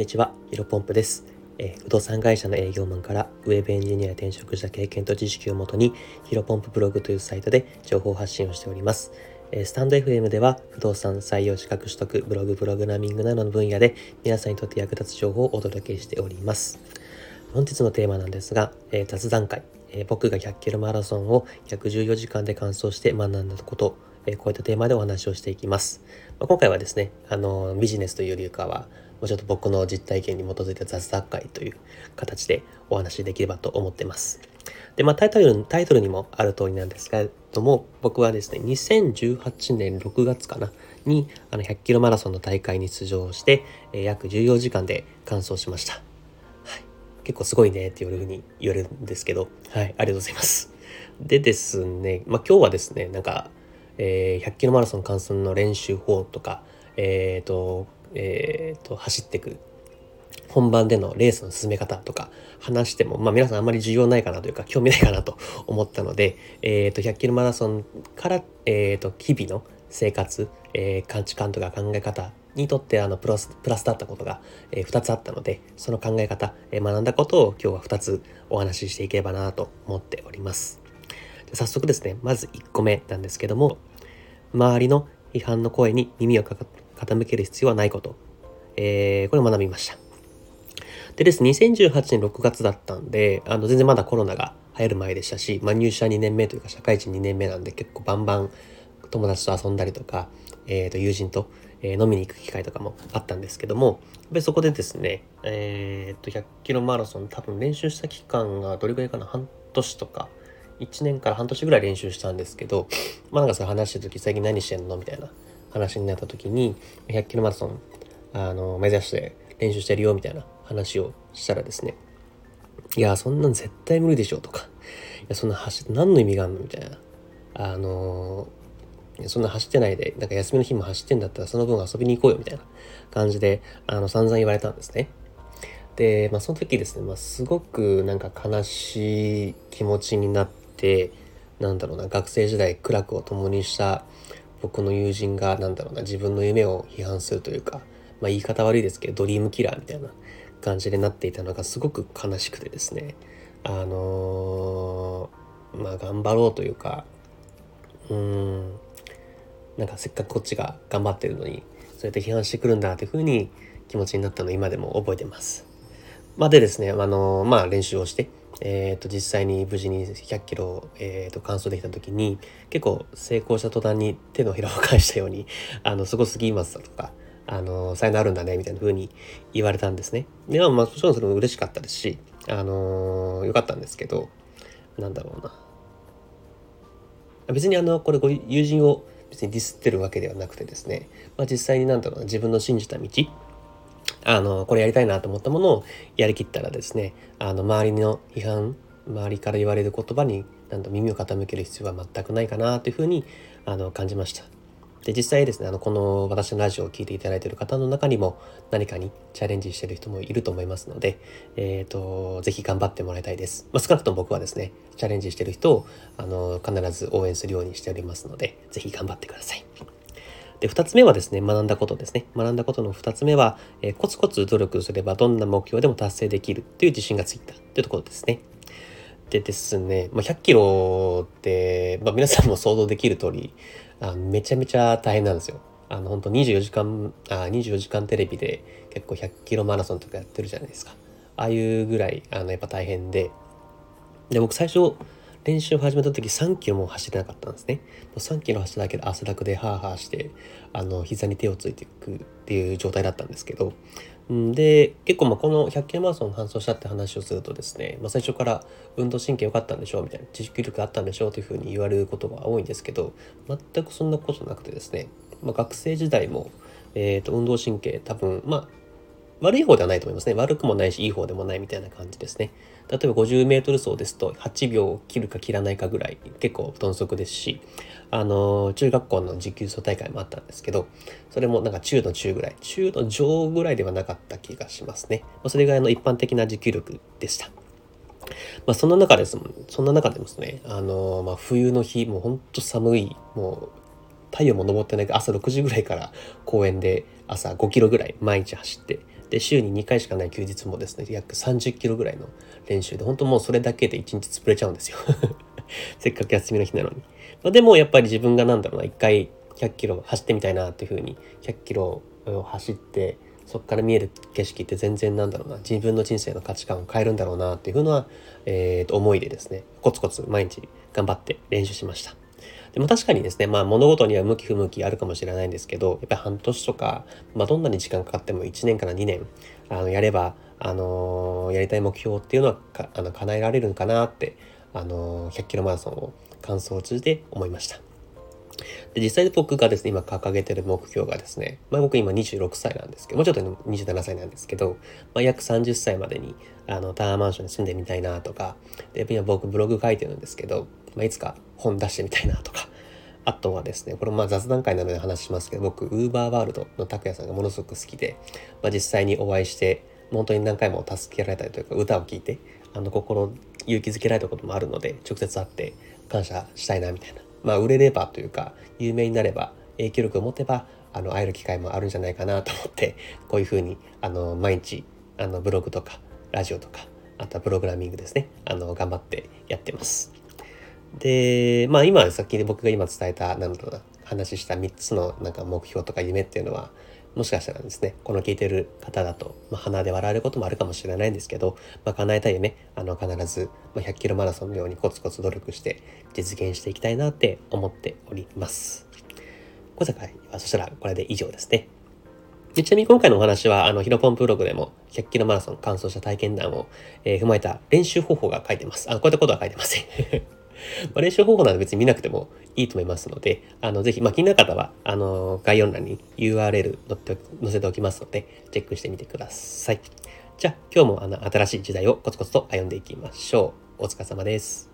にちは、ヒロポンプです。えー不動産会社の営業マンからウェブエンジニアへ転職した経験と知識をもとに、ヒロポンプブログというサイトで情報発信をしております。えースタンド FM では不動産採用資格取得、ブログ、プログラミングなどの分野で皆さんにとって役立つ情報をお届けしております。本日のテーマなんですが、えー雑談会、え僕が100キロマラソンを約14時間で完走して学んだこと、えこういったテーマでお話をしていきます。まあ今回はですね、あのビジネスというよりかは、うちょっと僕の実体験に基づいた雑談会という形でお話しできればと思ってます。で、まあタイトル、タイトルにもある通りなんですけれども、僕はですね、2018年6月かな、にあの100キロマラソンの大会に出場して、え約14時間で完走しました。はい。結構すごいねっていうふうに言われるんですけど、はい、ありがとうございます。でですね、まあ今日はですね、なんか、えー100キロマラソン完走の練習法とか、えっ、と、えっ、と、走っていく本番でのレースの進め方とか話しても、まあ皆さんあんまり需要ないかなというか興味ないかなと思ったので、えっ、と、100キロマラソンから、えっ、と、日々の生活、えー、価値観とか考え方にとってあのプラスプラスだったことが、え2つあったのでその考え方、えー学んだことを今日は2つお話ししていければなと思っております。早速ですねまず1個目なんですけども周りの批判の声に耳をかか傾ける必要はないこと、えーこれを学びました。でですね、2018年6月だったんで、あの、全然まだコロナが流行る前でしたし、まあ入社2年目というか社会人2年目なんで結構バンバン友達と遊んだりとか、えーと、友人と、え飲みに行く機会とかもあったんですけども、やっぱりそこでですね、えーと、100キロマラソン多分練習した期間がどれぐらいかな、半年とか、1年から半年ぐらい練習したんですけど、まあなんかそれ話してる時最近何してんの？みたいな。話になった時に、100キロマラソン、あの、目指して練習してるよみたいな話をしたらですね、いや、そんなん絶対無理でしょとか、いや、そんな走って何の意味があんのみたいな。あのそんな走ってないで、なんか休みの日も走ってんだったらその分遊びに行こうよみたいな感じで、あの、散々言われたんですね。で、まあその時ですね、まあすごくなんか悲しい気持ちになって、なんだろうな、学生時代苦楽を共にした僕の友人が、なんだろうな、自分の夢を批判するというか、まあ言い方悪いですけど、ドリームキラーみたいな感じでなっていたのがすごく悲しくてですね、あのーまあ頑張ろうというか、うん、なんかせっかくこっちが頑張ってるのに、そうやって批判してくるんだというふうに気持ちになったのを今でも覚えてます。までですね、あのまあ練習をして、えっ、と実際に無事に100キロ、えー、と完走できた時に結構成功した途端に手のひらを返したように あのすごすぎますだとかあの才能あるんだねみたいな風に言われたんですね。でまあまあもちろんそれも嬉しかったですしあのよかったんですけどなんだろうな別にあのこれご友人を別にディスってるわけではなくてですね、まあ、実際になんだろうな自分の信じた道あのこれやりたいなと思ったものをやりきったらですねあの周りの批判周りから言われる言葉になんと耳を傾ける必要は全くないかなというふうにあの感じました。で実際ですねあのこの私のラジオを聴いていただいている方の中にも何かにチャレンジしている人もいると思いますので、えー、とぜひ頑張ってもらいたいです、まあ、少なくとも僕はですねチャレンジしている人をあの必ず応援するようにしておりますのでぜひ頑張ってくださいで2つ目はですね学んだことですね学んだことの2つ目は、えーコツコツ努力すればどんな目標でも達成できるという自信がついたというところですねでですね、まあ、100キロって、まあ、皆さんも想像できる通りあめちゃめちゃ大変なんですよ。あの本当24時間あ24時間テレビで結構100キロマラソンとかやってるじゃないですか。ああいうぐらいあのやっぱ大変でで僕最初練習を始めた時3キロも走れなかったんですね。もう3キロ走っただけで汗だくでハーハーしてあの膝に手をついていくっていう状態だったんですけどんで結構まあこの100キロマラソン完走したって話をするとですね、まあ、最初から運動神経良かったんでしょうみたいな知識力あったんでしょうというふうに言われることが多いんですけど全くそんなことなくてですね、まあ、学生時代も、えー、と運動神経多分まあ悪い方ではないと思いますね。悪くもないし、いい方でもないみたいな感じですね。例えば50メートル走ですと8秒切るか切らないかぐらい結構鈍足ですし、あの、中学校の持久走大会もあったんですけど、それもなんか中の中ぐらい、中の上ぐらいではなかった気がしますね。それぐらいの一般的な持久力でした。まあ、そんな中ですもん、そんな中でもですね、あの、まあ、冬の日、もうほんと寒い、もう太陽も昇ってない朝6時ぐらいから公園で朝5キロぐらい毎日走ってで、週に2回しかない休日もですね、約30キロぐらいの練習で、本当もうそれだけで1日潰れちゃうんですよ せっかく休みの日なのに。ま、でもやっぱり自分がなんだろうな、1回100キロ走ってみたいなっていうふうに、100キロを走って、そこから見える景色って全然なんだろうな自分の人生の価値観を変えるんだろうなっていうふうな、えー、と思いでですねコツコツ毎日頑張って練習しましたでも確かにですね、まあ物事には向き不向きあるかもしれないんですけど、やっぱり半年とか、まあどんなに時間かかっても1年から2年、あの、やれば、あのー、やりたい目標っていうのはあの叶えられるのかなって、あのー、100キロマラソンを感想を通じて思いました。で、実際僕がですね、今掲げてる目標がですね、まあ僕今26歳なんですけど、もうちょっと27歳なんですけど、まあ約30歳までに、あの、タワーマンションに住んでみたいなとか、で、今僕ブログ書いてるんですけど、まあいつか本出してみたいなとか、あとはですね、これまあ雑談会なので話しますけど、僕、ウーバーワールドの拓也さんがものすごく好きで、まあ実際にお会いして、本当に何回も助けられたりというか、歌を聴いて、あの、心、勇気づけられたこともあるので、直接会って感謝したいな、みたいな。まあ、売れればというか、有名になれば、影響力を持てば、あの、会える機会もあるんじゃないかなと思って、こういうふうに、あの、毎日、あの、ブログとか、ラジオとか、あとはプログラミングですね、あの、頑張ってやってます。で、まあ今、さっき僕が今伝えた、なんだろうな、話した3つのなんか目標とか夢っていうのは、もしかしたらですね、この聞いてる方だと、まあ、鼻で笑われることもあるかもしれないんですけど、まあ、叶えたい夢、あの、必ず、ま、100キロマラソンのようにコツコツ努力して実現していきたいなって思っております。今回は、そしたらこれで以上ですね。ちなみに今回のお話は、あの、ヒロポンブログでも100キロマラソン完走した体験談を、えー、踏まえた練習方法が書いてます。あ、こういったことは書いてませんま、練習方法なら別に見なくてもいいと思いますので、あの、ぜひ、まあ、気になる方は、あの、概要欄に URL 載って載せておきますので、チェックしてみてください。じゃあ、今日もあの、新しい時代をコツコツと歩んでいきましょう。お疲れ様です。